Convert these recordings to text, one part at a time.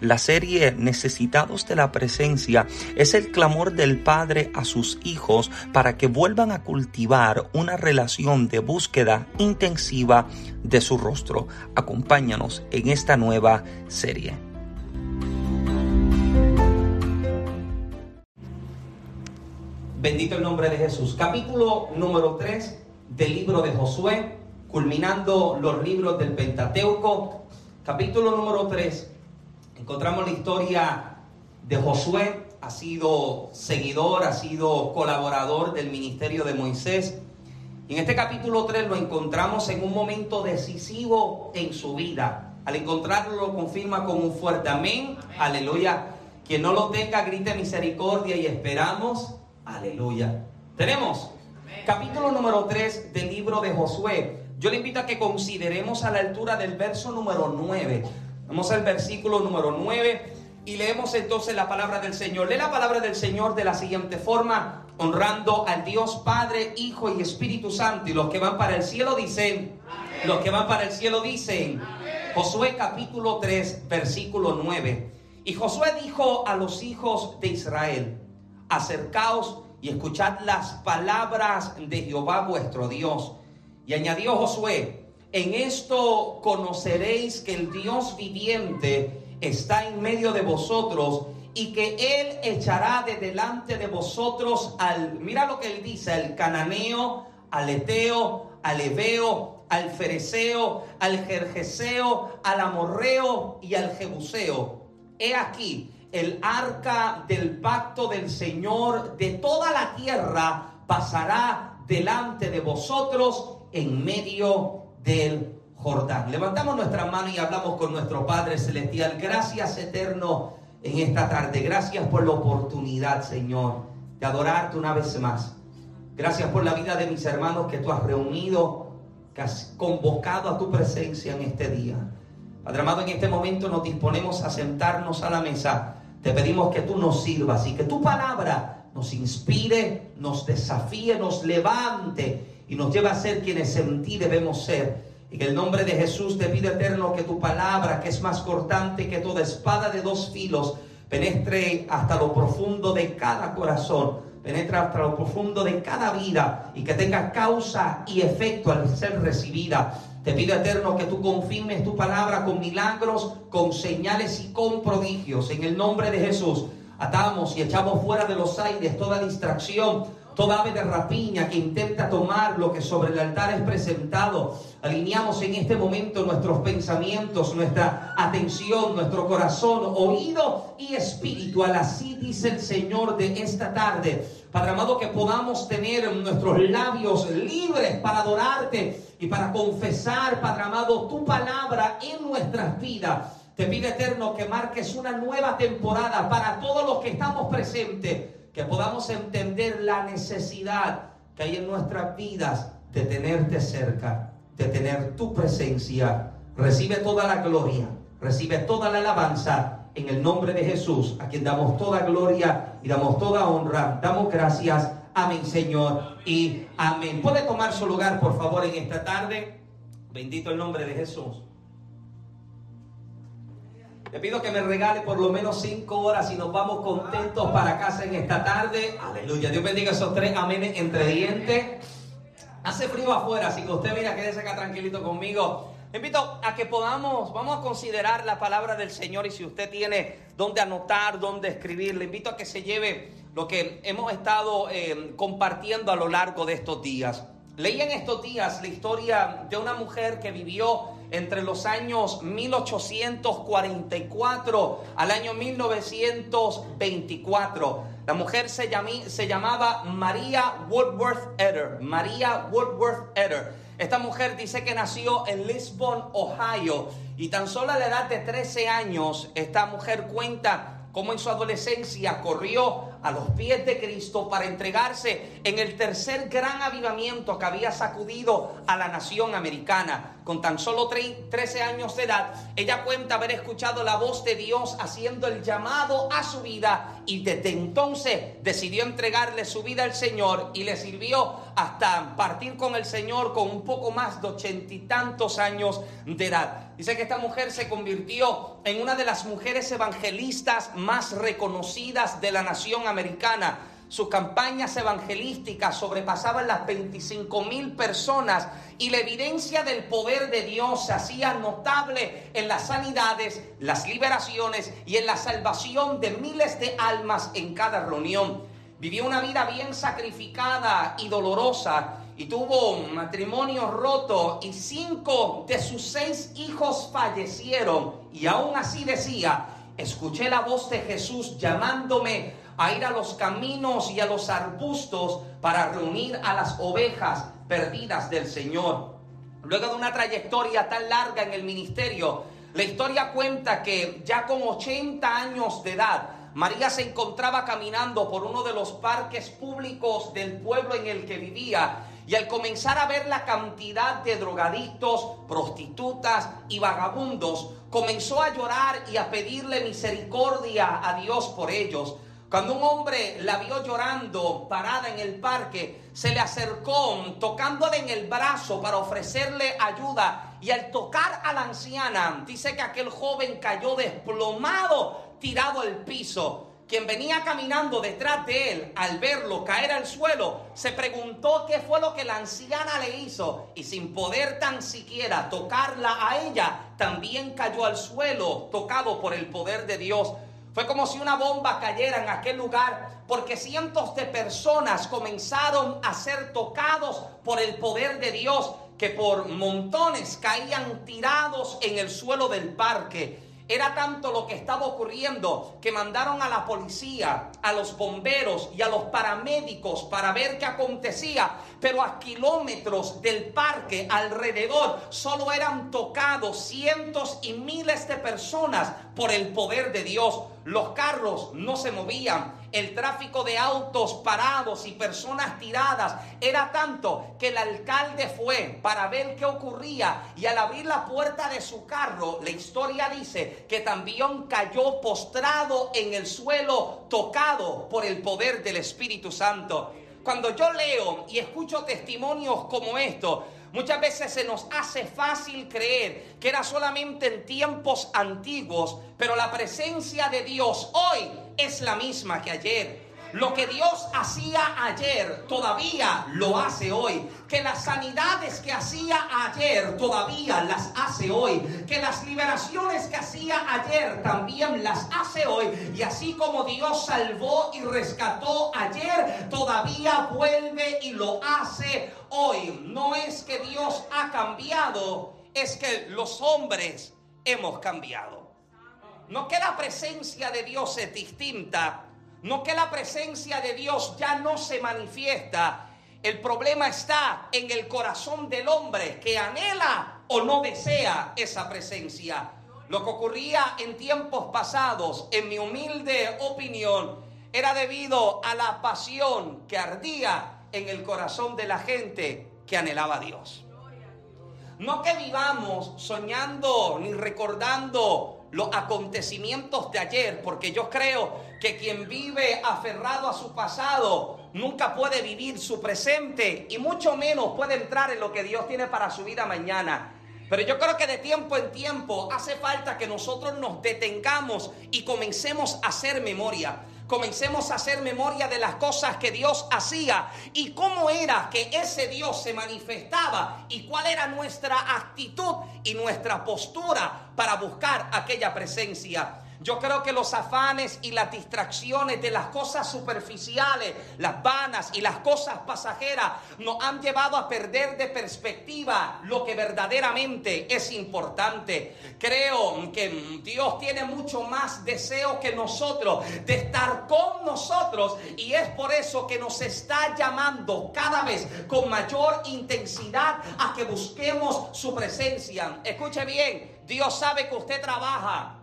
La serie Necesitados de la Presencia es el clamor del Padre a sus hijos para que vuelvan a cultivar una relación de búsqueda intensiva de su rostro. Acompáñanos en esta nueva serie. Bendito el nombre de Jesús. Capítulo número 3 del libro de Josué, culminando los libros del Pentateuco. Capítulo número 3 encontramos la historia de Josué, ha sido seguidor, ha sido colaborador del ministerio de Moisés. Y en este capítulo 3 lo encontramos en un momento decisivo en su vida. Al encontrarlo lo confirma con un fuerte amén. Aleluya. Quien no lo tenga, grite misericordia y esperamos. Aleluya. Tenemos capítulo número 3 del libro de Josué. Yo le invito a que consideremos a la altura del verso número 9. Vamos al versículo número 9 y leemos entonces la palabra del Señor. Lee la palabra del Señor de la siguiente forma, honrando al Dios Padre, Hijo y Espíritu Santo. Y los que van para el cielo dicen, los que van para el cielo dicen, Josué capítulo 3, versículo 9. Y Josué dijo a los hijos de Israel, acercaos y escuchad las palabras de Jehová vuestro Dios. Y añadió Josué, en esto conoceréis que el Dios viviente está en medio de vosotros y que Él echará de delante de vosotros al, mira lo que Él dice, al cananeo, al eteo, al ebeo, al fereceo, al jerjeseo, al amorreo y al jebuseo. He aquí, el arca del pacto del Señor de toda la tierra pasará delante de vosotros en medio del Jordán. Levantamos nuestra mano y hablamos con nuestro Padre Celestial. Gracias eterno en esta tarde. Gracias por la oportunidad, Señor, de adorarte una vez más. Gracias por la vida de mis hermanos que tú has reunido, que has convocado a tu presencia en este día. Padre amado, en este momento nos disponemos a sentarnos a la mesa. Te pedimos que tú nos sirvas y que tu palabra nos inspire, nos desafíe, nos levante y nos lleva a ser quienes en ti debemos ser. En el nombre de Jesús te pido eterno que tu palabra, que es más cortante que toda espada de dos filos, penetre hasta lo profundo de cada corazón, penetre hasta lo profundo de cada vida y que tenga causa y efecto al ser recibida. Te pido eterno que tú confirmes tu palabra con milagros, con señales y con prodigios. En el nombre de Jesús atamos y echamos fuera de los aires toda distracción, toda ave de rapiña que intenta tomar lo que sobre el altar es presentado. Alineamos en este momento nuestros pensamientos, nuestra atención, nuestro corazón, oído y espiritual. Así dice el Señor de esta tarde. Padre amado, que podamos tener nuestros labios libres para adorarte y para confesar, Padre amado, tu palabra en nuestras vidas. Te pido eterno que marques una nueva temporada para todos los que estamos presentes que podamos entender la necesidad que hay en nuestras vidas de tenerte cerca, de tener tu presencia. Recibe toda la gloria, recibe toda la alabanza en el nombre de Jesús, a quien damos toda gloria y damos toda honra. Damos gracias. Amén, Señor. Y amén. ¿Puede tomar su lugar, por favor, en esta tarde? Bendito el nombre de Jesús. Le pido que me regale por lo menos cinco horas y nos vamos contentos para casa en esta tarde. Aleluya. Dios bendiga esos tres amén entre dientes. Hace frío afuera, así que usted mira, quédese acá tranquilito conmigo. Le invito a que podamos, vamos a considerar la palabra del Señor y si usted tiene dónde anotar, dónde escribir, le invito a que se lleve lo que hemos estado eh, compartiendo a lo largo de estos días. Leí en estos días la historia de una mujer que vivió entre los años 1844 al año 1924. La mujer se, se llamaba María Woodworth Eder. María Woodworth Eder. Esta mujer dice que nació en Lisbon, Ohio, y tan solo a la edad de 13 años, esta mujer cuenta como en su adolescencia corrió a los pies de Cristo para entregarse en el tercer gran avivamiento que había sacudido a la nación americana. Con tan solo 13 años de edad, ella cuenta haber escuchado la voz de Dios haciendo el llamado a su vida y desde entonces decidió entregarle su vida al Señor y le sirvió hasta partir con el Señor con un poco más de ochenta y tantos años de edad. Dice que esta mujer se convirtió en una de las mujeres evangelistas más reconocidas de la nación americana. Sus campañas evangelísticas sobrepasaban las 25 mil personas y la evidencia del poder de Dios se hacía notable en las sanidades, las liberaciones y en la salvación de miles de almas en cada reunión. Vivió una vida bien sacrificada y dolorosa y tuvo un matrimonio roto y cinco de sus seis hijos fallecieron. Y aún así decía, escuché la voz de Jesús llamándome a ir a los caminos y a los arbustos para reunir a las ovejas perdidas del Señor. Luego de una trayectoria tan larga en el ministerio, la historia cuenta que ya con 80 años de edad, María se encontraba caminando por uno de los parques públicos del pueblo en el que vivía y al comenzar a ver la cantidad de drogadictos, prostitutas y vagabundos, comenzó a llorar y a pedirle misericordia a Dios por ellos. Cuando un hombre la vio llorando parada en el parque, se le acercó tocándole en el brazo para ofrecerle ayuda. Y al tocar a la anciana, dice que aquel joven cayó desplomado, tirado al piso. Quien venía caminando detrás de él, al verlo caer al suelo, se preguntó qué fue lo que la anciana le hizo y sin poder tan siquiera tocarla a ella, también cayó al suelo, tocado por el poder de Dios. Fue como si una bomba cayera en aquel lugar, porque cientos de personas comenzaron a ser tocados por el poder de Dios, que por montones caían tirados en el suelo del parque. Era tanto lo que estaba ocurriendo que mandaron a la policía, a los bomberos y a los paramédicos para ver qué acontecía. Pero a kilómetros del parque alrededor solo eran tocados cientos y miles de personas por el poder de Dios. Los carros no se movían, el tráfico de autos parados y personas tiradas era tanto que el alcalde fue para ver qué ocurría y al abrir la puerta de su carro, la historia dice que también cayó postrado en el suelo, tocado por el poder del Espíritu Santo. Cuando yo leo y escucho testimonios como estos, Muchas veces se nos hace fácil creer que era solamente en tiempos antiguos, pero la presencia de Dios hoy es la misma que ayer. Lo que Dios hacía ayer todavía lo hace hoy. Que las sanidades que hacía ayer todavía las hace hoy. Que las liberaciones que hacía ayer también las hace hoy. Y así como Dios salvó y rescató ayer, todavía vuelve y lo hace hoy. No es que Dios ha cambiado, es que los hombres hemos cambiado. No que la presencia de Dios es distinta no que la presencia de Dios ya no se manifiesta. El problema está en el corazón del hombre que anhela o no desea esa presencia. Lo que ocurría en tiempos pasados, en mi humilde opinión, era debido a la pasión que ardía en el corazón de la gente que anhelaba a Dios. No que vivamos soñando ni recordando los acontecimientos de ayer, porque yo creo que quien vive aferrado a su pasado nunca puede vivir su presente y mucho menos puede entrar en lo que Dios tiene para su vida mañana. Pero yo creo que de tiempo en tiempo hace falta que nosotros nos detengamos y comencemos a hacer memoria comencemos a hacer memoria de las cosas que Dios hacía y cómo era que ese Dios se manifestaba y cuál era nuestra actitud y nuestra postura para buscar aquella presencia. Yo creo que los afanes y las distracciones de las cosas superficiales, las vanas y las cosas pasajeras nos han llevado a perder de perspectiva lo que verdaderamente es importante. Creo que Dios tiene mucho más deseo que nosotros de estar con nosotros y es por eso que nos está llamando cada vez con mayor intensidad a que busquemos su presencia. Escuche bien, Dios sabe que usted trabaja.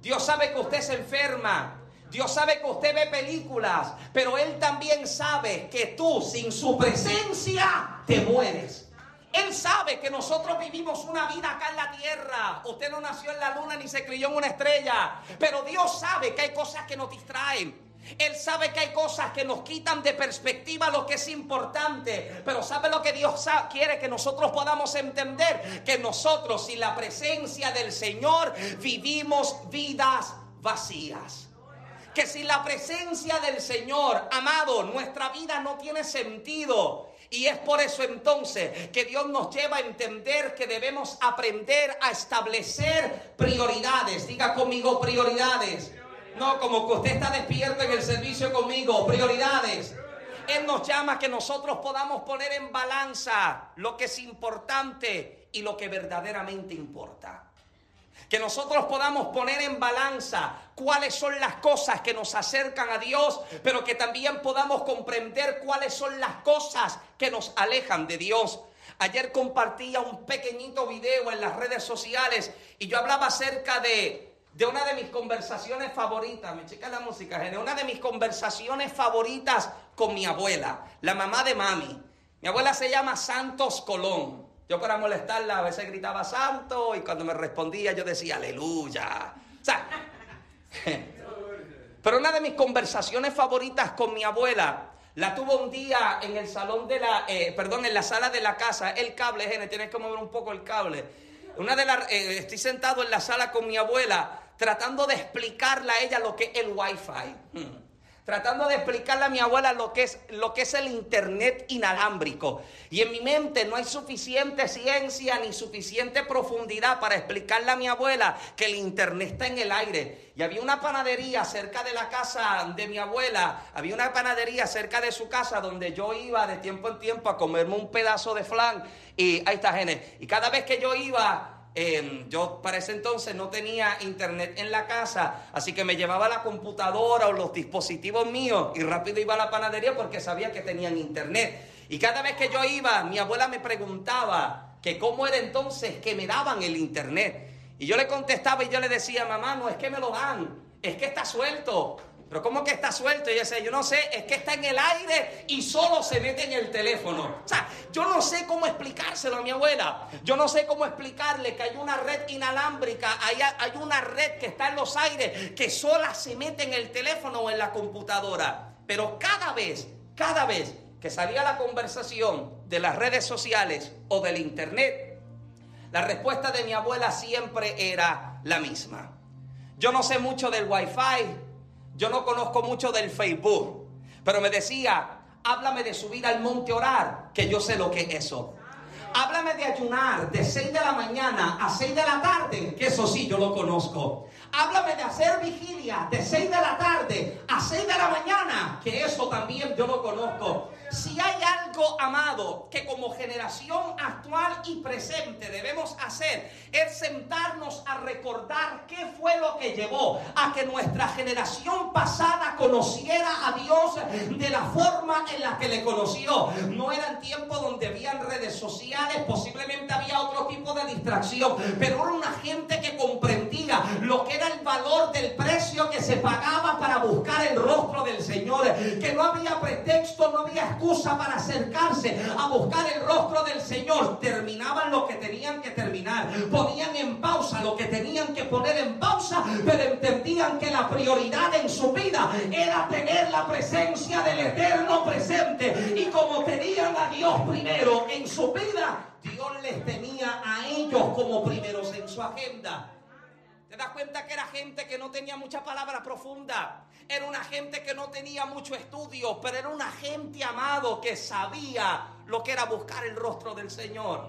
Dios sabe que usted se enferma. Dios sabe que usted ve películas, pero Él también sabe que tú sin su presencia te mueres. Él sabe que nosotros vivimos una vida acá en la tierra. Usted no nació en la luna ni se crió en una estrella. Pero Dios sabe que hay cosas que nos distraen. Él sabe que hay cosas que nos quitan de perspectiva lo que es importante. Pero sabe lo que Dios quiere que nosotros podamos entender. Que nosotros sin la presencia del Señor vivimos vidas vacías que sin la presencia del Señor, amado, nuestra vida no tiene sentido. Y es por eso entonces que Dios nos lleva a entender que debemos aprender a establecer prioridades. Diga conmigo prioridades. No, como que usted está despierto en el servicio conmigo, prioridades. Él nos llama que nosotros podamos poner en balanza lo que es importante y lo que verdaderamente importa. Que nosotros podamos poner en balanza cuáles son las cosas que nos acercan a Dios, pero que también podamos comprender cuáles son las cosas que nos alejan de Dios. Ayer compartía un pequeñito video en las redes sociales y yo hablaba acerca de, de una de mis conversaciones favoritas. Me checa la música, gente. Una de mis conversaciones favoritas con mi abuela, la mamá de mami. Mi abuela se llama Santos Colón. Yo para molestarla a veces gritaba santo y cuando me respondía yo decía aleluya. O pero una de mis conversaciones favoritas con mi abuela la tuvo un día en el salón de la, eh, perdón, en la sala de la casa. El cable, gente, tienes que mover un poco el cable. Una de eh, estoy sentado en la sala con mi abuela tratando de explicarle a ella lo que es el wifi. Tratando de explicarle a mi abuela lo que, es, lo que es el Internet inalámbrico. Y en mi mente no hay suficiente ciencia ni suficiente profundidad para explicarle a mi abuela que el Internet está en el aire. Y había una panadería cerca de la casa de mi abuela, había una panadería cerca de su casa donde yo iba de tiempo en tiempo a comerme un pedazo de flan. Y ahí está, Gene. Y cada vez que yo iba Em, yo para ese entonces no tenía internet en la casa, así que me llevaba la computadora o los dispositivos míos y rápido iba a la panadería porque sabía que tenían internet. Y cada vez que yo iba, mi abuela me preguntaba que cómo era entonces que me daban el internet. Y yo le contestaba y yo le decía, mamá, no es que me lo dan, es que está suelto. Pero ¿cómo que está suelto? Y yo no sé, es que está en el aire y solo se mete en el teléfono. O sea, yo no sé cómo explicárselo a mi abuela. Yo no sé cómo explicarle que hay una red inalámbrica, hay una red que está en los aires, que sola se mete en el teléfono o en la computadora. Pero cada vez, cada vez que salía la conversación de las redes sociales o del internet, la respuesta de mi abuela siempre era la misma. Yo no sé mucho del wifi, yo no conozco mucho del Facebook, pero me decía, háblame de subir al monte orar, que yo sé lo que es eso. Háblame de ayunar de 6 de la mañana a 6 de la tarde, que eso sí yo lo conozco. Háblame de hacer vigilia de 6 de la tarde a 6 de la mañana, que eso también yo lo conozco. Si hay algo, amado, que como generación actual y presente debemos hacer, es sentarnos a recordar qué fue lo que llevó a que nuestra generación pasada conociera a Dios de la forma en la que le conoció. No eran tiempos donde habían redes sociales, posiblemente había otro tipo de distracción, pero era una gente que comprendía lo que era el valor del precio que se pagaba para buscar el rostro del Señor, que no había pretexto, no había excusa para acercarse a buscar el rostro del Señor. Terminaban lo que tenían que terminar, ponían en pausa lo que tenían que poner en pausa, pero entendían que la prioridad en su vida era tener la presencia del Eterno presente. Y como tenían a Dios primero en su vida, Dios les tenía a ellos como primeros en su agenda. ¿Te das cuenta que era gente que no tenía mucha palabra profunda? Era una gente que no tenía mucho estudio, pero era una gente amado que sabía lo que era buscar el rostro del Señor.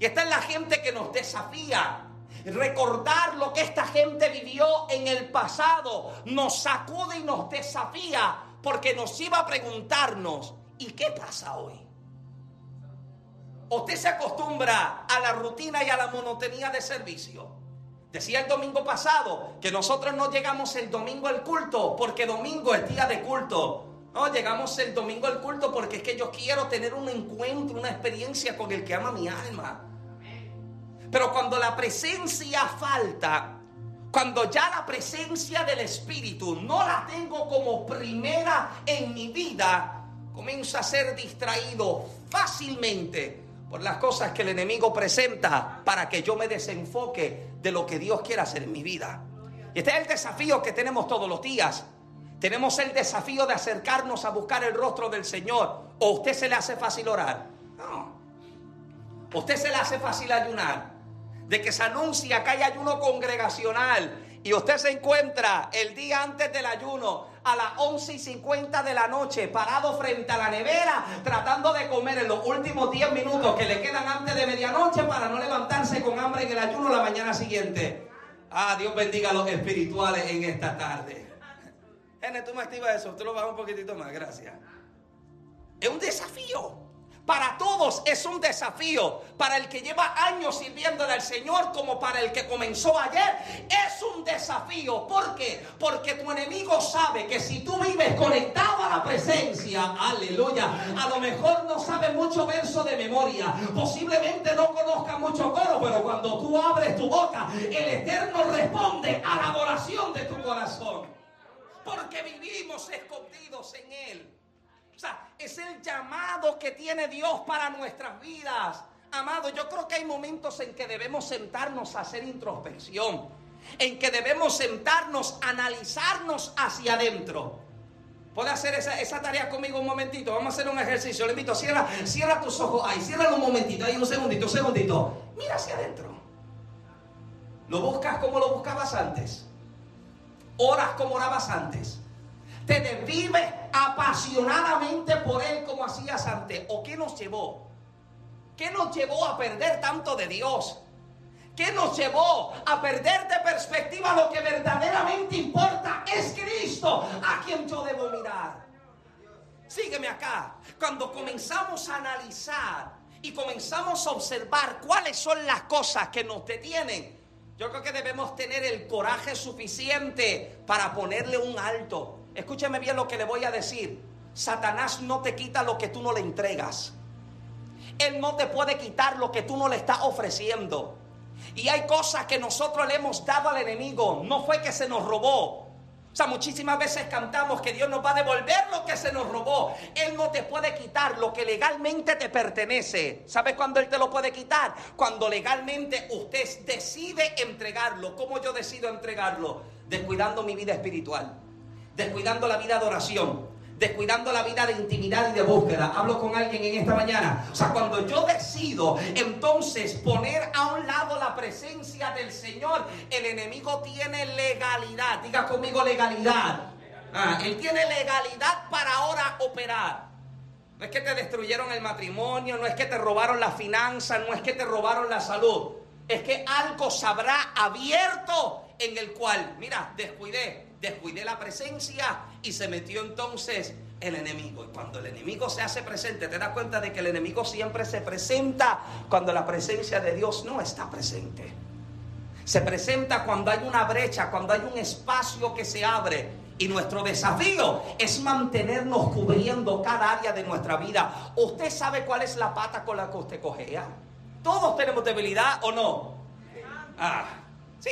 Y esta es la gente que nos desafía. Recordar lo que esta gente vivió en el pasado nos sacude y nos desafía porque nos iba a preguntarnos, ¿y qué pasa hoy? Usted se acostumbra a la rutina y a la monotonía de servicio. Decía el domingo pasado que nosotros no llegamos el domingo al culto porque domingo es día de culto. No, llegamos el domingo al culto porque es que yo quiero tener un encuentro, una experiencia con el que ama mi alma. Pero cuando la presencia falta, Cuando ya la presencia del Espíritu no la tengo como primera en mi vida, comienzo a ser distraído fácilmente las cosas que el enemigo presenta para que yo me desenfoque de lo que Dios quiere hacer en mi vida. Y este es el desafío que tenemos todos los días. Tenemos el desafío de acercarnos a buscar el rostro del Señor. ¿O usted se le hace fácil orar? No. ¿Usted se le hace fácil ayunar? De que se anuncia que hay ayuno congregacional y usted se encuentra el día antes del ayuno a las 11 y 50 de la noche parado frente a la nevera tratando de comer en los últimos 10 minutos que le quedan antes de medianoche para no levantarse con hambre en el ayuno la mañana siguiente. Ah, Dios bendiga a los espirituales en esta tarde. Gene, tú me activas eso, tú lo bajas un poquitito más, gracias. Es un desafío. Para todos es un desafío. Para el que lleva años sirviéndole al Señor como para el que comenzó ayer. Es un desafío. ¿Por qué? Porque tu enemigo sabe que si tú vives conectado a la presencia, aleluya, a lo mejor no sabe mucho verso de memoria. Posiblemente no conozca mucho coro, pero cuando tú abres tu boca, el Eterno responde a la oración de tu corazón. Porque vivimos escondidos en Él. O sea, es el llamado que tiene Dios para nuestras vidas. Amado, yo creo que hay momentos en que debemos sentarnos a hacer introspección, en que debemos sentarnos, analizarnos hacia adentro. ¿Puede hacer esa, tarea conmigo un momentito? Vamos a hacer un ejercicio. Le invito, cierra, cierra tus ojos ahí, cierra un momentito, ahí un segundito, un segundito. Mira hacia adentro. ¿Lo buscas como lo buscabas antes? ¿Oras como orabas antes? te desvives apasionadamente por Él como hacías antes. ¿O qué nos llevó? ¿Qué nos llevó a perder tanto de Dios? ¿Qué nos llevó a perder de perspectiva lo que verdaderamente importa? Es Cristo a quien yo debo mirar. Sígueme acá. Cuando comenzamos a analizar y comenzamos a observar cuáles son las cosas que nos detienen, yo creo que debemos tener el coraje suficiente para ponerle un alto. Escúcheme bien lo que le voy a decir. Satanás no te quita lo que tú no le entregas. Él no te puede quitar lo que tú no le estás ofreciendo. Y hay cosas que nosotros le hemos dado al enemigo. No fue que se nos robó. O sea, muchísimas veces cantamos que Dios nos va a devolver lo que se nos robó. Él no te puede quitar lo que legalmente te pertenece. ¿Sabes cuándo Él te lo puede quitar? Cuando legalmente usted decide entregarlo. ¿Cómo yo decido entregarlo? Descuidando mi vida espiritual descuidando la vida de oración, descuidando la vida de intimidad y de búsqueda. Hablo con alguien en esta mañana. O sea, cuando yo decido entonces poner a un lado la presencia del Señor, el enemigo tiene legalidad. Diga conmigo legalidad. Ah, él tiene legalidad para ahora operar. No es que te destruyeron el matrimonio, no es que te robaron la finanza, no es que te robaron la salud. Es que algo se habrá abierto en el cual, mira, descuidé, descuidé la presencia y se metió entonces el enemigo. Y cuando el enemigo se hace presente, te das cuenta de que el enemigo siempre se presenta cuando la presencia de Dios no está presente. Se presenta cuando hay una brecha, cuando hay un espacio que se abre. Y nuestro desafío es mantenernos cubriendo cada área de nuestra vida. ¿Usted sabe cuál es la pata con la que usted cogea? Todos tenemos debilidad o no. Ah, sí,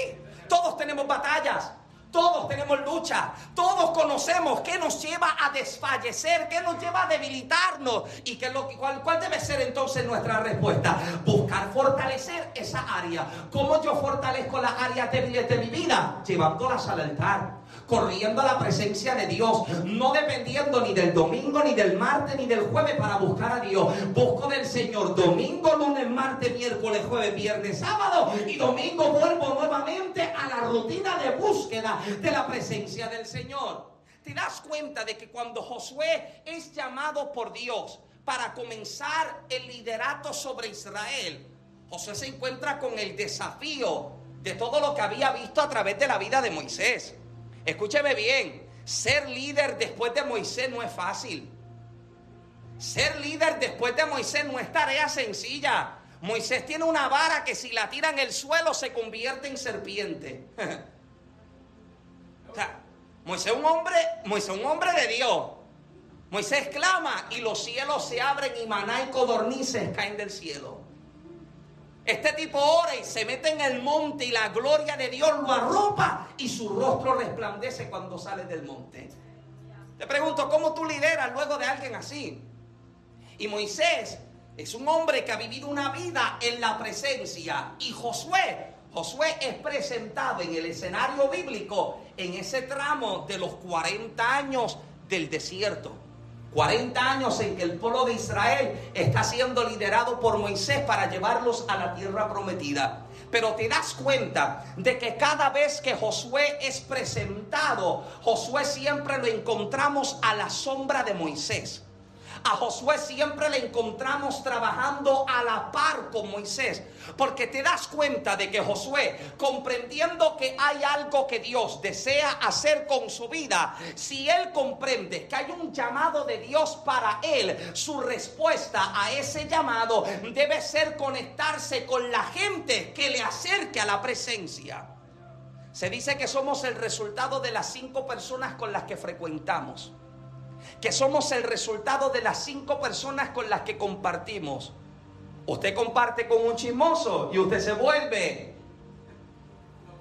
todos tenemos batallas. Todos tenemos lucha, todos conocemos qué nos lleva a desfallecer, qué nos lleva a debilitarnos y qué lo, cuál, cuál debe ser entonces nuestra respuesta. Buscar fortalecer esa área. ¿Cómo yo fortalezco las áreas débiles de mi vida? Llevándolas al altar corriendo a la presencia de Dios, no dependiendo ni del domingo, ni del martes, ni del jueves para buscar a Dios. Busco del Señor domingo, lunes, martes, miércoles, jueves, viernes, sábado y domingo vuelvo nuevamente a la rutina de búsqueda de la presencia del Señor. Te das cuenta de que cuando Josué es llamado por Dios para comenzar el liderato sobre Israel, Josué se encuentra con el desafío de todo lo que había visto a través de la vida de Moisés. Escúcheme bien, ser líder después de Moisés no es fácil. Ser líder después de Moisés no es tarea sencilla. Moisés tiene una vara que si la tira en el suelo se convierte en serpiente. Moisés es un hombre, Moisés un hombre de Dios. Moisés clama y los cielos se abren y maná y codornices caen del cielo. Este tipo ora y se mete en el monte y la gloria de Dios lo arropa y su rostro resplandece cuando sale del monte. Te pregunto, ¿cómo tú lideras luego de alguien así? Y Moisés es un hombre que ha vivido una vida en la presencia. Y Josué, Josué es presentado en el escenario bíblico en ese tramo de los 40 años del desierto. 40 años en que el pueblo de Israel está siendo liderado por Moisés para llevarlos a la tierra prometida. Pero te das cuenta de que cada vez que Josué es presentado, Josué siempre lo encontramos a la sombra de Moisés. A Josué siempre le encontramos trabajando a la par con Moisés. Porque te das cuenta de que Josué, comprendiendo que hay algo que Dios desea hacer con su vida, si él comprende que hay un llamado de Dios para él, su respuesta a ese llamado debe ser conectarse con la gente que le acerque a la presencia. Se dice que somos el resultado de las cinco personas con las que frecuentamos que somos el resultado de las cinco personas con las que compartimos. Usted comparte con un chismoso y usted se vuelve.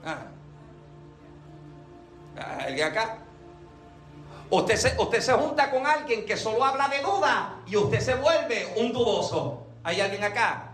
Ah. ¿Alguien acá? Usted se, usted se junta con alguien que solo habla de duda y usted se vuelve un dudoso. ¿Hay alguien acá?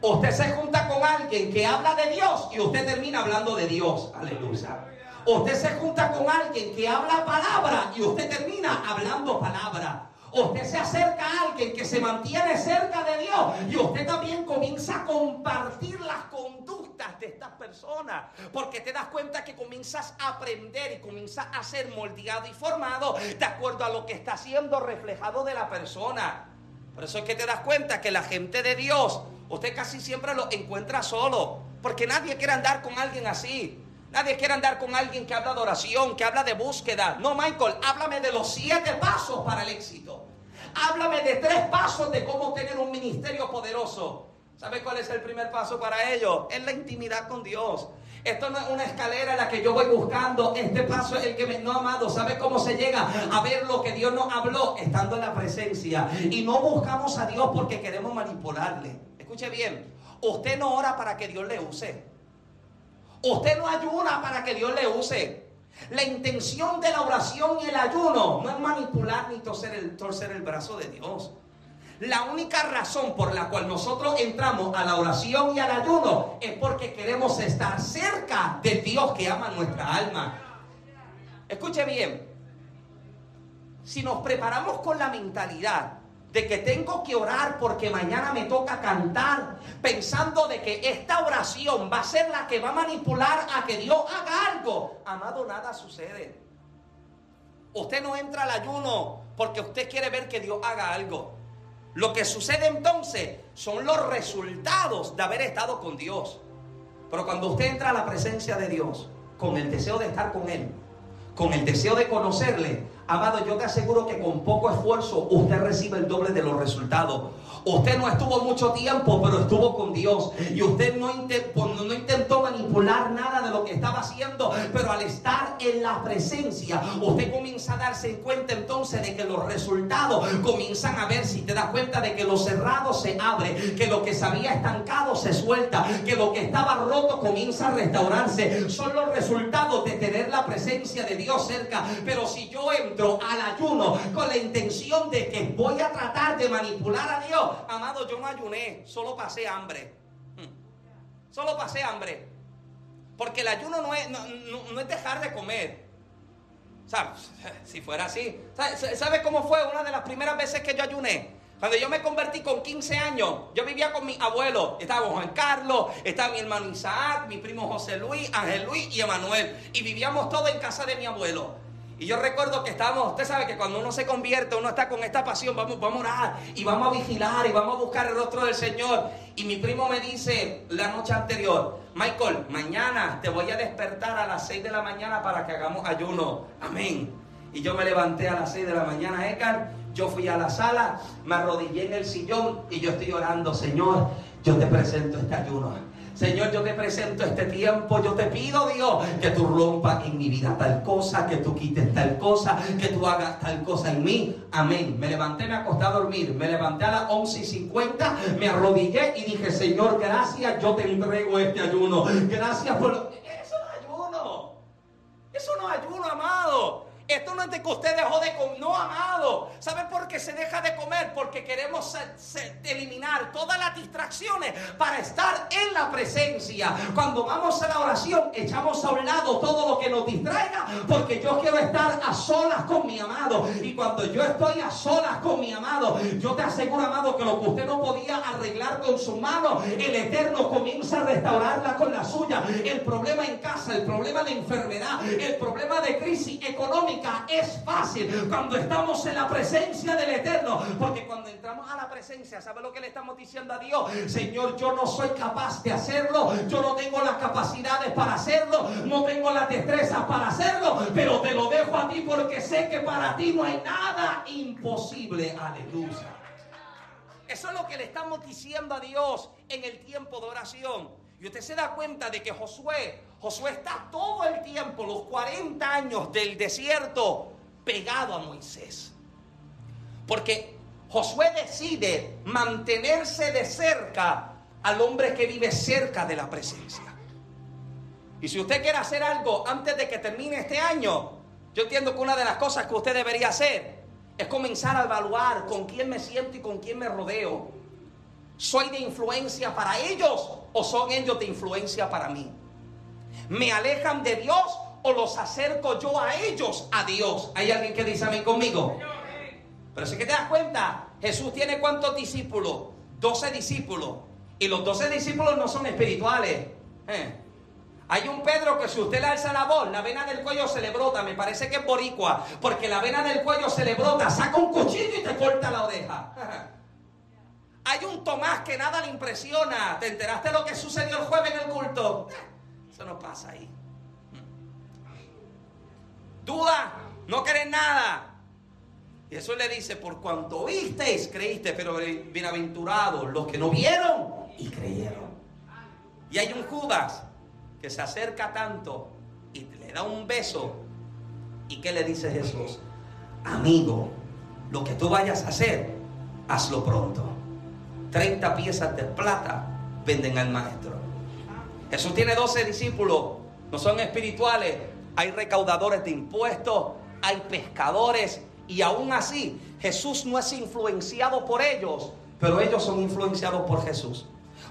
Usted se junta con alguien que habla de Dios y usted termina hablando de Dios. Aleluya. Usted se junta con alguien que habla palabra y usted termina hablando palabra. Usted se acerca a alguien que se mantiene cerca de Dios y usted también comienza a compartir las conductas de estas personas. Porque te das cuenta que comienzas a aprender y comienzas a ser moldeado y formado de acuerdo a lo que está siendo reflejado de la persona. Por eso es que te das cuenta que la gente de Dios, usted casi siempre lo encuentra solo. Porque nadie quiere andar con alguien así. Nadie quiere andar con alguien que habla de oración, que habla de búsqueda. No, Michael, háblame de los siete pasos para el éxito. Háblame de tres pasos de cómo tener un ministerio poderoso. ¿Sabe cuál es el primer paso para ello? Es la intimidad con Dios. Esto no es una escalera en la que yo voy buscando. Este paso es el que me... No, amado, ¿sabe cómo se llega a ver lo que Dios nos habló? Estando en la presencia. Y no buscamos a Dios porque queremos manipularle. Escuche bien. Usted no ora para que Dios le use. Usted no ayuna para que Dios le use. La intención de la oración y el ayuno no es manipular ni torcer el, torcer el brazo de Dios. La única razón por la cual nosotros entramos a la oración y al ayuno es porque queremos estar cerca de Dios que ama nuestra alma. Escuche bien, si nos preparamos con la mentalidad de que tengo que orar porque mañana me toca cantar, pensando de que esta oración va a ser la que va a manipular a que Dios haga algo. Amado, nada sucede. Usted no entra al ayuno porque usted quiere ver que Dios haga algo. Lo que sucede entonces son los resultados de haber estado con Dios. Pero cuando usted entra a la presencia de Dios con el deseo de estar con Él, con el deseo de conocerle, amado, yo te aseguro que con poco esfuerzo usted recibe el doble de los resultados. Usted no estuvo mucho tiempo, pero estuvo con Dios. Y usted no intentó, manipular nada de lo que estaba haciendo, pero al estar en la presencia, usted comienza a darse cuenta entonces de que los resultados comienzan a ver si te das cuenta de que lo cerrado se abre, que lo que se había estancado se suelta, que lo que estaba roto comienza a restaurarse. Son los resultados de tener la presencia de Dios cerca. Pero si yo entro al ayuno con la intención de que voy a tratar de manipular a Dios, amado, yo no ayuné, solo pasé hambre. Hmm. Solo pasé hambre. Porque el ayuno no es, no, es dejar de comer. ¿Sabes? Si fuera así. ¿Sabes cómo fue una de las primeras veces que yo ayuné? Cuando yo me convertí con 15 años, yo vivía con mi abuelo. Estaba Juan Carlos, estaba mi hermano Isaac, mi primo José Luis, Ángel Luis y Emanuel. Y vivíamos todos en casa de mi abuelo. Y yo recuerdo que estábamos, usted sabe que cuando uno se convierte, uno está con esta pasión, vamos, vamos a orar y vamos a vigilar y vamos a buscar el rostro del Señor. Y mi primo me dice la noche anterior, Michael, mañana te voy a despertar a las 6 de la mañana para que hagamos ayuno. Amén. Y yo me levanté a las 6 de la mañana, Edgar, yo fui a la sala, me arrodillé en el sillón y yo estoy orando, Señor, yo te presento este ayuno. Señor, yo te presento este tiempo, yo te pido, Dios, que tú rompas en mi vida tal cosa, que tú quites tal cosa, que tú hagas tal cosa en mí. Amén. Me levanté, me acosté a dormir, me levanté a las 11 y 50, me arrodillé y dije, Señor, gracias, yo te entrego este ayuno. Gracias por... Esto no es de que usted dejó de comer, no amado. ¿Sabe por qué se deja de comer? Porque queremos eliminar todas las distracciones para estar en la presencia. Cuando vamos a la oración, echamos a un lado todo lo que nos distraiga, porque yo quiero estar a solas con mi amado. Y cuando yo estoy a solas con mi amado, yo te aseguro, amado, que lo que usted no podía arreglar con su mano, el Eterno comienza a restaurarla con la suya. El problema en casa, el problema de enfermedad, el problema de crisis económica es fácil cuando estamos en la presencia del Eterno. Porque cuando entramos a la presencia, ¿sabe lo que le estamos diciendo a Dios? Señor, yo no soy capaz de hacerlo. Yo no tengo las capacidades para hacerlo. No tengo las destrezas para hacerlo. Pero te lo dejo a ti porque sé que para ti no hay nada imposible. Aleluya. Eso es lo que le estamos diciendo a Dios en el tiempo de oración. Y usted se da cuenta de que Josué, Josué está todo el tiempo, los 40 años del desierto, pegado a Moisés. Porque Josué decide mantenerse de cerca al hombre que vive cerca de la presencia. Y si usted quiere hacer algo antes de que termine este año, yo entiendo que una de las cosas que usted debería hacer es comenzar a evaluar con quién me siento y con quién me rodeo. ¿Soy de influencia para ellos o son ellos de influencia para mí? ¿Me alejan de Dios o los acerco yo a ellos a Dios? ¿Hay alguien que dice amén conmigo? Pero si que te das cuenta, Jesús tiene cuántos discípulos? 12 discípulos. Y los 12 discípulos no son espirituales. ¿eh? Hay un Pedro que si usted le alza la voz, la vena del cuello se le brota. Me parece que es boricua. Porque la vena del cuello se le brota. Saca un cuchillo y te corta la oreja. Hay un Tomás que nada le impresiona. ¿Te enteraste lo que sucedió el jueves en el culto? Eso no pasa ahí. Duda, no querés nada. Y eso le dice, por cuanto visteis, creíste, pero bienaventurados los que no vieron y creyeron. Y hay un Judas que se acerca tanto y le da un beso. ¿Y qué le dice Jesús? Amigo, lo que tú vayas a hacer, hazlo pronto. 30 piezas de plata venden al maestro. Jesús tiene 12 discípulos, no son espirituales, hay recaudadores de impuestos, hay pescadores y aún así Jesús no es influenciado por ellos, pero ellos son influenciados por Jesús.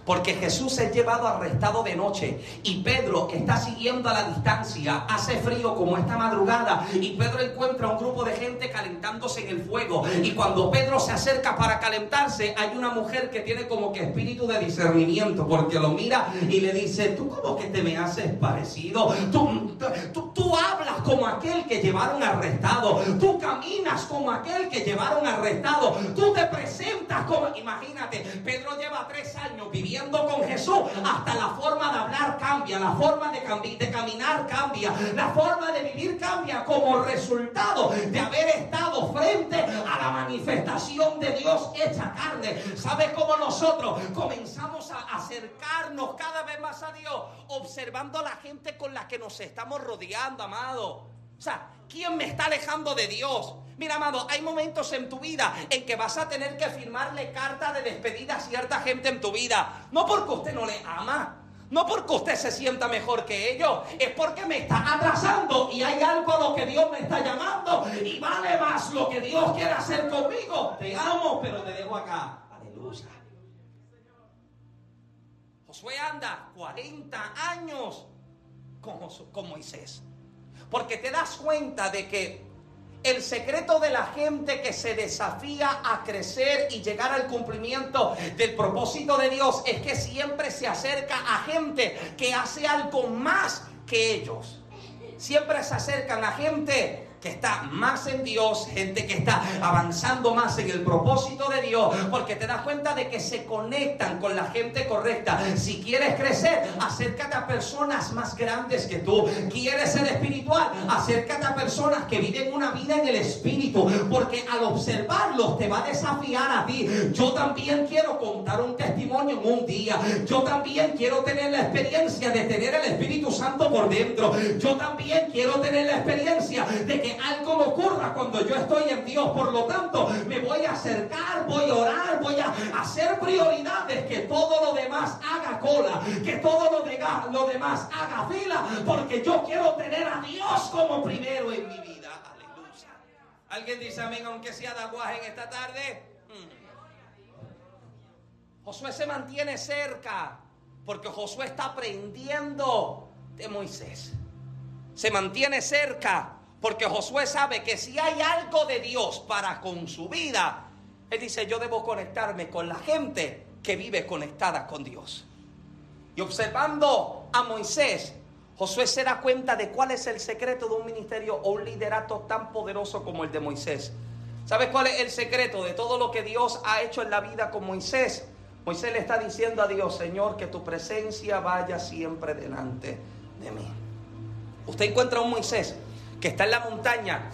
Porque Jesús es llevado arrestado de noche y Pedro está siguiendo a la distancia. Hace frío como esta madrugada y Pedro encuentra un grupo de gente calentándose en el fuego. Y cuando Pedro se acerca para calentarse, hay una mujer que tiene como que espíritu de discernimiento porque lo mira y le dice, tú como que te me haces parecido. Tú, tú, tú hablas como aquel que llevaron arrestado. Tú caminas como aquel que llevaron arrestado. Tú te presentas como... Imagínate, Pedro lleva tres años viviendo con Jesús, hasta la forma de hablar cambia, la forma de, caminar cambia, la forma de vivir cambia como resultado de haber estado frente a la manifestación de Dios hecha carne. ¿Sabes cómo nosotros comenzamos a acercarnos cada vez más a Dios, observando a la gente con la que nos estamos rodeando, amado? ¿Quién me está alejando de Dios? Mira, amado, hay momentos en tu vida en que vas a tener que firmarle carta de despedida a cierta gente en tu vida. No porque usted no le ama, no porque usted se sienta mejor que ellos, es porque me está atrasando y hay algo a lo que Dios me está llamando y vale más lo que Dios quiere hacer conmigo. Te amo, pero te dejo acá. Aleluya. Josué anda 40 años con, con Moisés. Porque te das cuenta de que el secreto de la gente que se desafía a crecer y llegar al cumplimiento del propósito de Dios es que siempre se acerca a gente que hace algo más que ellos. Siempre se acercan a gente que está más en Dios, gente que está avanzando más en el propósito de Dios, porque te das cuenta de que se conectan con la gente correcta. Si quieres crecer, acércate a personas más grandes que tú. Quieres ser espiritual, acércate a personas que viven una vida en el espíritu, porque al observarlos te va a desafiar a ti. Yo también quiero contar un testimonio en un día. Yo también quiero tener la experiencia de tener el Espíritu Santo por dentro. Yo también quiero tener la experiencia de que algo me ocurra cuando yo estoy en Dios. Por lo tanto, me voy a acercar, voy a orar, voy a hacer prioridades, que todo lo demás haga cola, que todo lo, demás haga fila, porque yo quiero tener a Dios como primero en mi vida. ¿Alguien dice amén aunque sea de aguaje en esta tarde? Hmm. Josué se mantiene cerca porque Josué está aprendiendo de Moisés. Se mantiene cerca porque Josué sabe que si hay algo de Dios para con su vida, él dice, yo debo conectarme con la gente que vive conectada con Dios. Y observando a Moisés, Josué se da cuenta de cuál es el secreto de un ministerio o un liderato tan poderoso como el de Moisés. ¿Sabes cuál es el secreto de todo lo que Dios ha hecho en la vida con Moisés? Moisés le está diciendo a Dios, Señor, que tu presencia vaya siempre delante de mí. Usted encuentra a un Moisés que está en la montaña.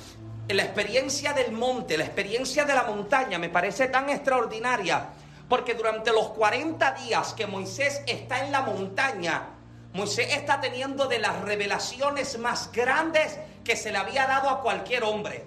La experiencia del monte, la experiencia de la montaña me parece tan extraordinaria, porque durante los 40 días que Moisés está en la montaña, Moisés está teniendo de las revelaciones más grandes que se le había dado a cualquier hombre.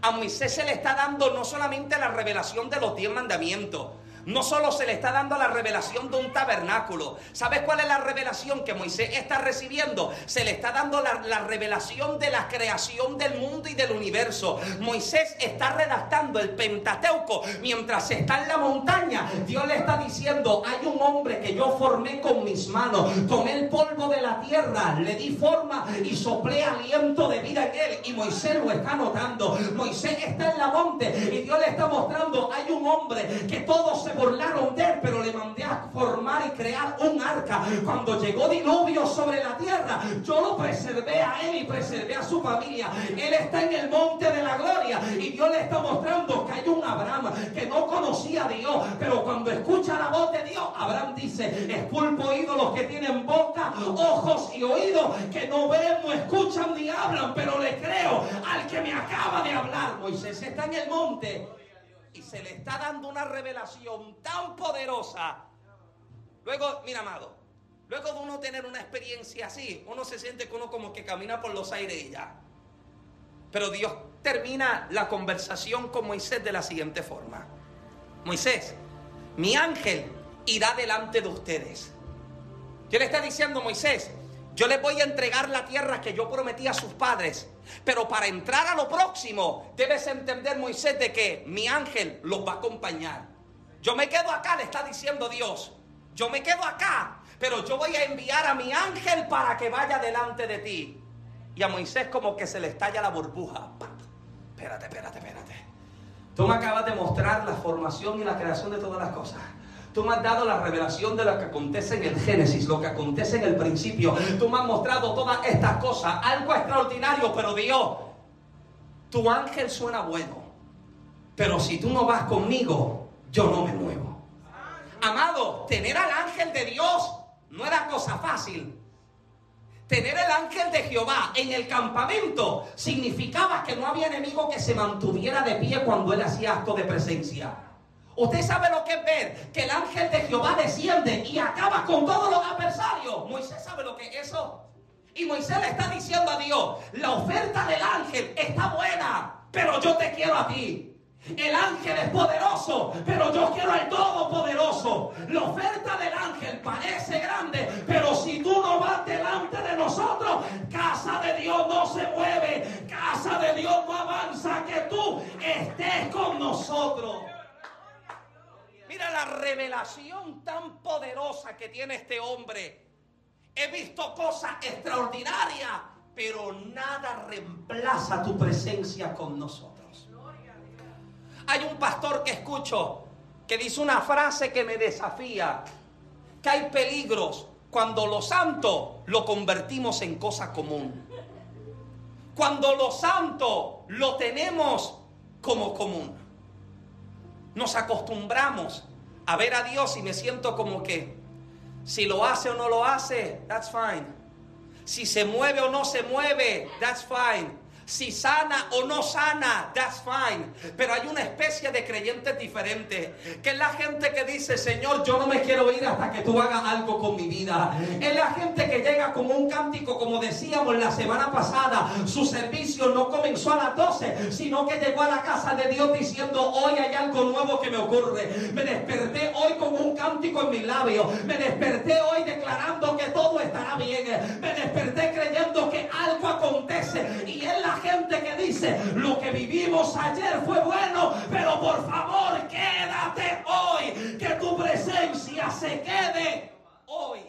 A Moisés se le está dando no solamente la revelación de los diez mandamientos, no solo se le está dando la revelación de un tabernáculo. ¿Sabes cuál es la revelación que Moisés está recibiendo? Se le está dando la, revelación de la creación del mundo y del universo. Moisés está redactando el Pentateuco mientras está en la montaña. Dios le está diciendo, hay un hombre que yo formé con mis manos. Tomé el polvo de la tierra, le di forma y soplé aliento de vida en él. Y Moisés lo está notando. Moisés está en la monte y Dios le está mostrando, hay un hombre que todo se burlaron de él, pero le mandé a formar y crear un arca. Cuando llegó diluvio sobre la tierra, yo lo preservé a él y preservé a su familia. Él está en el monte de la gloria y Dios le está mostrando que hay un Abraham que no conocía a Dios, pero cuando escucha la voz de Dios, Abraham dice, esculpo los que tienen boca, ojos y oídos, que no ven, no escuchan ni hablan, pero le creo al que me acaba de hablar. Moisés está en el monte y se le está dando una revelación tan poderosa. Luego, mira, amado, luego de uno tener una experiencia así, uno se siente que uno como que camina por los aires y ya. Pero Dios termina la conversación con Moisés de la siguiente forma. Moisés, mi ángel irá delante de ustedes. Dios le está diciendo Moisés, yo les voy a entregar la tierra que yo prometí a sus padres. Pero para entrar a lo próximo, debes entender, Moisés, de que mi ángel los va a acompañar. Yo me quedo acá, le está diciendo Dios. Yo me quedo acá, pero yo voy a enviar a mi ángel para que vaya delante de ti. Y a Moisés como que se le estalla la burbuja. Espérate, espérate, espérate. Tú me acabas de mostrar la formación y la creación de todas las cosas. Tú me has dado la revelación de lo que acontece en el Génesis, lo que acontece en el principio. Tú me has mostrado todas estas cosas, algo extraordinario, pero Dios, tu ángel suena bueno. Pero si tú no vas conmigo, yo no me muevo. Amado, tener al ángel de Dios no era cosa fácil. Tener el ángel de Jehová en el campamento significaba que no había enemigo que se mantuviera de pie cuando él hacía acto de presencia. Usted sabe lo que es ver que el ángel de Jehová desciende y acaba con todos los adversarios. Moisés sabe lo que es eso. Y Moisés le está diciendo a Dios, la oferta del ángel está buena, pero yo te quiero a ti. El ángel es poderoso, pero yo quiero al Todopoderoso. La oferta del ángel parece grande, pero si tú no vas delante de nosotros, casa de Dios no se mueve, casa de Dios no avanza, que tú estés con nosotros. Mira la revelación tan poderosa que tiene este hombre. He visto cosas extraordinarias, pero nada reemplaza tu presencia con nosotros. Hay un pastor que escucho que dice una frase que me desafía, que hay peligros cuando lo santo lo convertimos en cosa común. cuando lo santo lo tenemos como común. Nos acostumbramos a ver a Dios y me siento como que si lo hace o no lo hace, that's fine. Si se mueve o no se mueve, that's fine. Si sana o no sana, that's fine. Pero hay una especie de creyentes diferente. Que es la gente que dice, Señor, yo no me quiero ir hasta que tú hagas algo con mi vida. Es la gente que llega como un cántico, como decíamos la semana pasada. Su servicio no comenzó a las 12, sino que llegó a la casa de Dios diciendo, hoy hay algo nuevo que me ocurre. Me desperté hoy con un cántico en mis labios. Me desperté hoy declarando que todo estará bien. Me desperté creyendo que algo acontece. Y es la gente que dice, lo que vivimos ayer fue bueno, pero por favor quédate hoy, que tu presencia se quede hoy.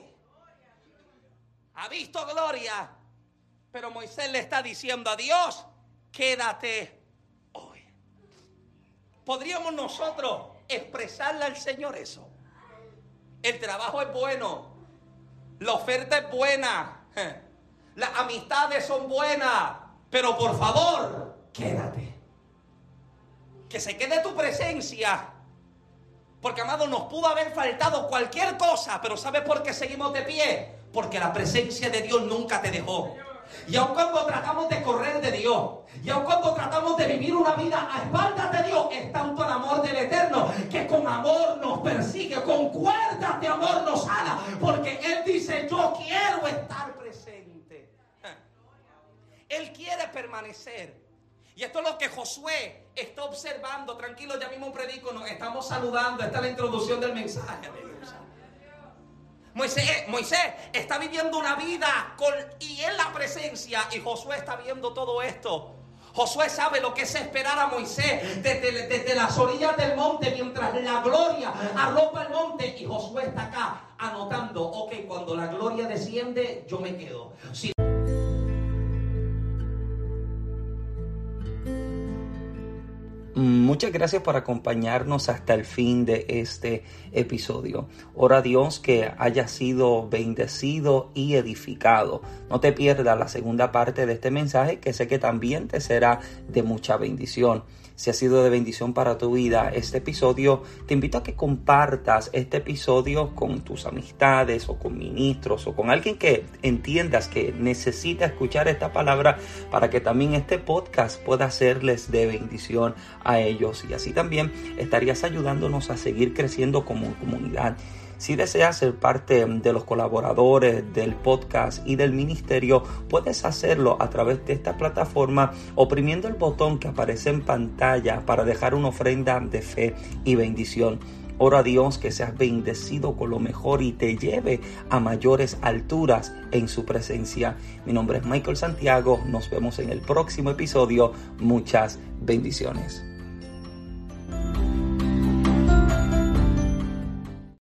Ha visto gloria, pero Moisés le está diciendo a Dios, quédate hoy. ¿Podríamos nosotros expresarle al Señor eso? El trabajo es bueno, la oferta es buena, las amistades son buenas, pero por favor, quédate. Que se quede tu presencia. Porque, amado, nos pudo haber faltado cualquier cosa, pero ¿sabes por qué seguimos de pie? Porque la presencia de Dios nunca te dejó. Y aun cuando tratamos de correr de Dios, y aun cuando tratamos de vivir una vida a espaldas de Dios, es tanto el amor del Eterno que con amor nos persigue, con cuerdas de amor nos ala, porque Él dice, yo quiero estar él quiere permanecer. Y esto es lo que Josué está observando. Tranquilo, ya mismo predico, nos estamos saludando. Esta es la introducción del mensaje. Moisés, está viviendo una vida con, y en la presencia. Y Josué está viendo todo esto. Josué sabe lo que es esperar a Moisés desde, desde, las orillas del monte mientras la gloria arropa el monte y Josué está acá anotando, ok, cuando la gloria desciende yo me quedo. Muchas gracias por acompañarnos hasta el fin de este episodio. Ora a Dios que haya sido bendecido y edificado. No te pierdas la segunda parte de este mensaje que sé que también te será de mucha bendición si ha sido de bendición para tu vida este episodio, te invito a que compartas este episodio con tus amistades o con ministros o con alguien que entiendas que necesita escuchar esta palabra para que también este podcast pueda serles de bendición a ellos y así también estarías ayudándonos a seguir creciendo como comunidad. Si deseas ser parte de los colaboradores del podcast y del ministerio, puedes hacerlo a través de esta plataforma oprimiendo el botón que aparece en pantalla para dejar una ofrenda de fe y bendición. Oro a Dios que seas bendecido con lo mejor y te lleve a mayores alturas en su presencia. Mi nombre es Michael Santiago. Nos vemos en el próximo episodio. Muchas bendiciones.